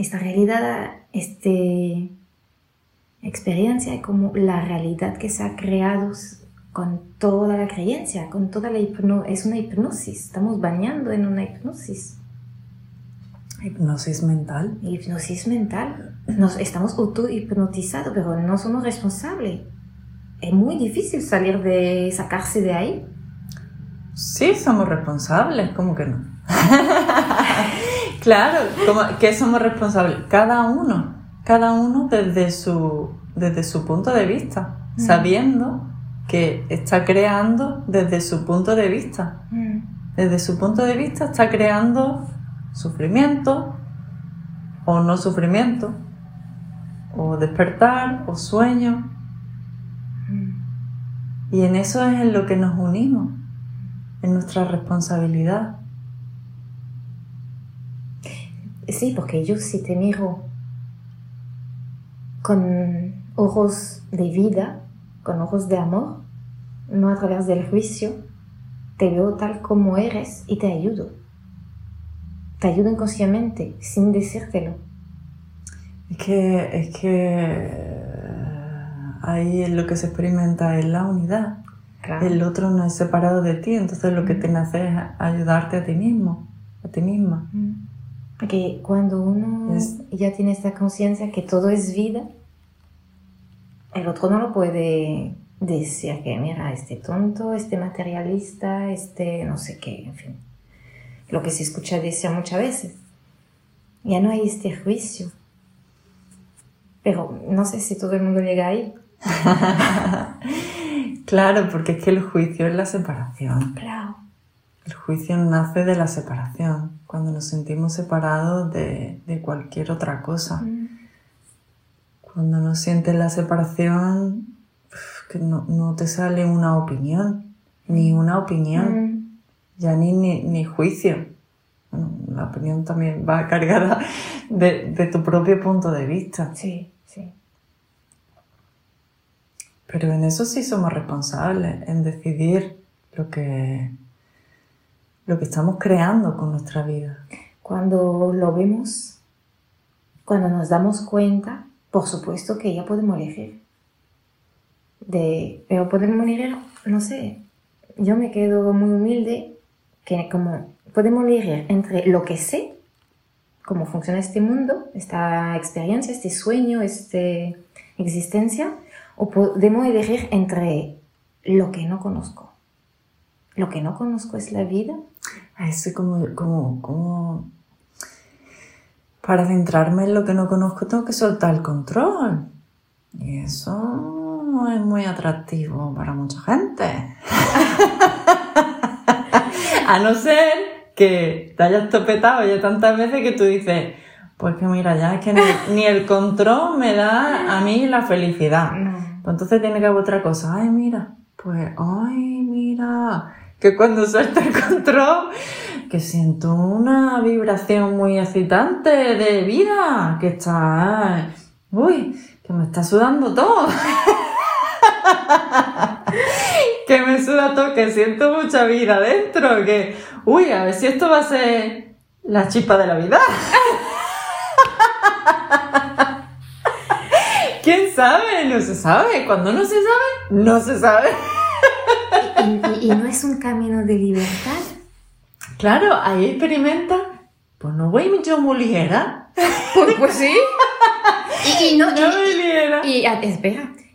esta realidad, este experiencia como la realidad que se ha creado con toda la creencia, con toda la hipnosis, es una hipnosis, estamos bañando en una hipnosis. Hipnosis mental. Hipnosis mental. Nos estamos auto-hipnotizados, pero no somos responsables. Es muy difícil salir de, sacarse de ahí. Sí, somos responsables, ¿cómo que no? claro, ¿qué somos responsables? Cada uno, cada uno desde su, desde su punto de vista, mm. sabiendo que está creando desde su punto de vista. Mm. Desde su punto de vista está creando sufrimiento o no sufrimiento, o despertar o sueño. Mm. Y en eso es en lo que nos unimos, en nuestra responsabilidad. Sí, porque yo si te miro con ojos de vida, con ojos de amor, no a través del juicio, te veo tal como eres y te ayudo. Te ayudo inconscientemente, sin decírtelo. Es que, es que ahí lo que se experimenta es la unidad. El otro no es separado de ti, entonces lo que te nace es ayudarte a ti mismo, a ti misma. Porque cuando uno ya tiene esta conciencia que todo es vida, el otro no lo puede decir que, mira, este tonto, este materialista, este no sé qué, en fin. Lo que se escucha decir muchas veces. Ya no hay este juicio. Pero no sé si todo el mundo llega ahí. claro, porque es que el juicio es la separación. Claro. El juicio nace de la separación, cuando nos sentimos separados de, cualquier otra cosa. Mm. Cuando no sientes la separación, que no, te sale una opinión, ni una opinión, mm. ya ni, ni, juicio. la opinión también va cargada de, de tu propio punto de vista. Sí, sí. Pero en eso sí somos responsables, en decidir lo que, lo que estamos creando con nuestra vida. Cuando lo vemos, cuando nos damos cuenta, por supuesto que ya podemos elegir. De, pero podemos elegir, no sé, yo me quedo muy humilde, que como podemos elegir entre lo que sé, cómo funciona este mundo, esta experiencia, este sueño, esta existencia, o podemos elegir entre lo que no conozco. Lo que no conozco es la vida. Es como, como, como para centrarme en lo que no conozco tengo que soltar el control. Y eso no es muy atractivo para mucha gente. A no ser que te hayas topetado ya tantas veces que tú dices, pues que mira, ya es que ni, el control me da a mí la felicidad. Pues entonces tiene que haber otra cosa. Ay, mira, pues, ay, mira, que cuando suelto el control, que siento una vibración muy excitante de vida, que está, uy, que me está sudando todo. que me suda todo, que siento mucha vida dentro, que, uy, a ver si esto va a ser la chispa de la vida. ¿Quién sabe? No se sabe. Cuando no se sabe, no se sabe. Y, no es un camino de libertad. Claro, ahí experimenta. Pues no voy yo muy ligera. Pues, pues sí. Y, no, no y, ligera. Y, espera,